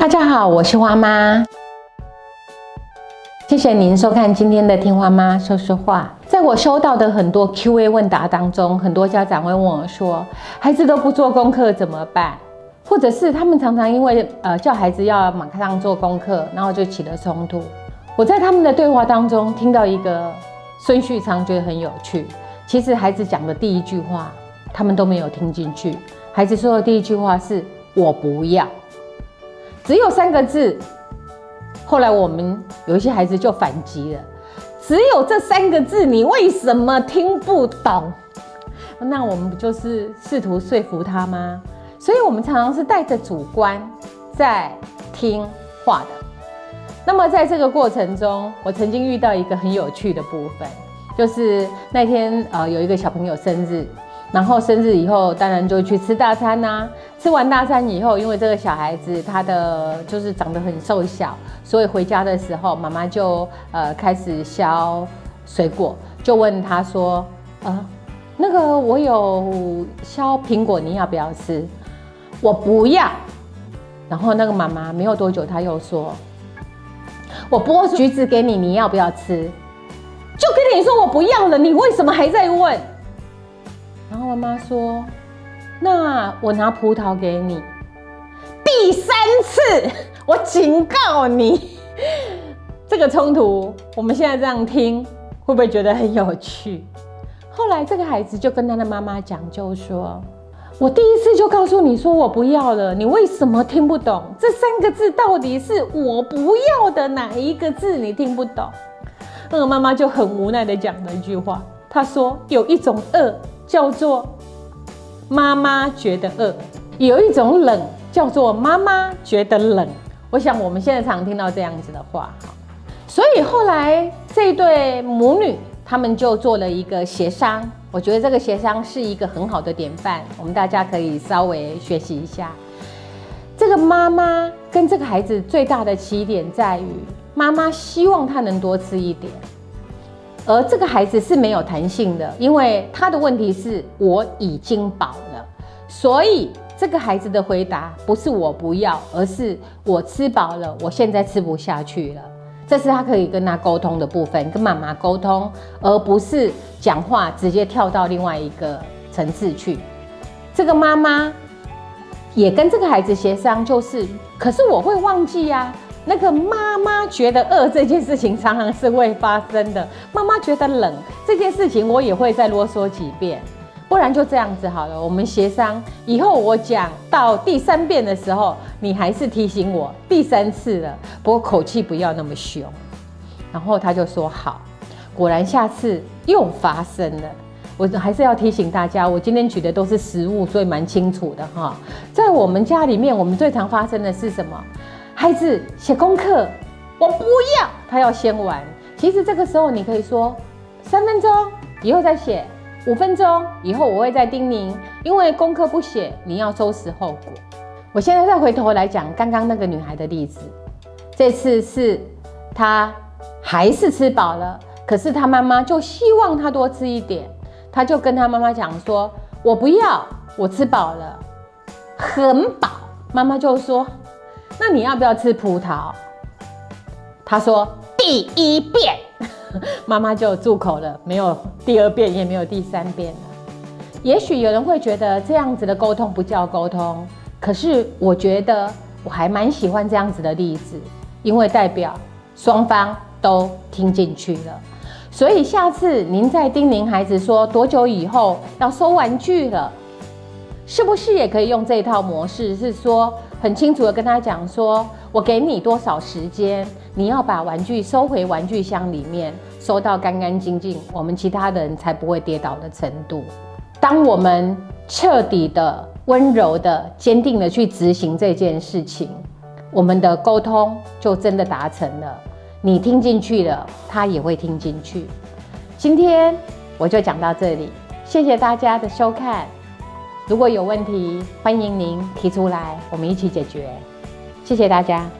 大家好，我是花妈。谢谢您收看今天的听花妈说说话。在我收到的很多 Q&A 问答当中，很多家长会问我说：“孩子都不做功课怎么办？”或者是他们常常因为呃叫孩子要马上做功课，然后就起了冲突。我在他们的对话当中听到一个孙旭昌，觉得很有趣。其实孩子讲的第一句话，他们都没有听进去。孩子说的第一句话是“我不要”。只有三个字，后来我们有一些孩子就反击了。只有这三个字，你为什么听不懂？那我们不就是试图说服他吗？所以，我们常常是带着主观在听话的。那么，在这个过程中，我曾经遇到一个很有趣的部分，就是那天呃，有一个小朋友生日。然后生日以后，当然就去吃大餐呐。吃完大餐以后，因为这个小孩子他的就是长得很瘦小，所以回家的时候，妈妈就呃开始削水果，就问他说：“呃，那个我有削苹果，你要不要吃？”我不要。然后那个妈妈没有多久，他又说：“我剥橘子给你，你要不要吃？”就跟你说我不要了，你为什么还在问？然后妈妈说：“那我拿葡萄给你。”第三次，我警告你，这个冲突，我们现在这样听，会不会觉得很有趣？后来这个孩子就跟他的妈妈讲，就说：“我第一次就告诉你说我不要了，你为什么听不懂？这三个字到底是我不要的哪一个字？你听不懂？”那个妈妈就很无奈的讲了一句话，她说：“有一种恶。”叫做妈妈觉得饿，有一种冷叫做妈妈觉得冷。我想我们现在常听到这样子的话哈，所以后来这对母女他们就做了一个协商。我觉得这个协商是一个很好的典范，我们大家可以稍微学习一下。这个妈妈跟这个孩子最大的起点在于，妈妈希望他能多吃一点。而这个孩子是没有弹性的，因为他的问题是我已经饱了，所以这个孩子的回答不是我不要，而是我吃饱了，我现在吃不下去了。这是他可以跟他沟通的部分，跟妈妈沟通，而不是讲话直接跳到另外一个层次去。这个妈妈也跟这个孩子协商，就是，可是我会忘记呀。那个妈妈觉得饿这件事情常常是会发生的。妈妈觉得冷这件事情，我也会再啰嗦几遍，不然就这样子好了。我们协商以后，我讲到第三遍的时候，你还是提醒我第三次了，不过口气不要那么凶。然后他就说好，果然下次又发生了。我还是要提醒大家，我今天举的都是实物，所以蛮清楚的哈。在我们家里面，我们最常发生的是什么？孩子写功课，我不要，他要先玩。其实这个时候你可以说三分钟以后再写，五分钟以后我会再叮咛，因为功课不写，你要收拾后果。我现在再回头来讲刚刚那个女孩的例子，这次是她还是吃饱了，可是她妈妈就希望她多吃一点，她就跟她妈妈讲说：“我不要，我吃饱了，很饱。”妈妈就说。那你要不要吃葡萄？他说第一遍，妈妈就住口了，没有第二遍，也没有第三遍了。也许有人会觉得这样子的沟通不叫沟通，可是我觉得我还蛮喜欢这样子的例子，因为代表双方都听进去了。所以下次您再叮咛孩子说多久以后要收玩具了，是不是也可以用这套模式？是说。很清楚的跟他讲说，我给你多少时间，你要把玩具收回玩具箱里面，收到干干净净，我们其他人才不会跌倒的程度。当我们彻底的、温柔的、坚定的去执行这件事情，我们的沟通就真的达成了。你听进去了，他也会听进去。今天我就讲到这里，谢谢大家的收看。如果有问题，欢迎您提出来，我们一起解决。谢谢大家。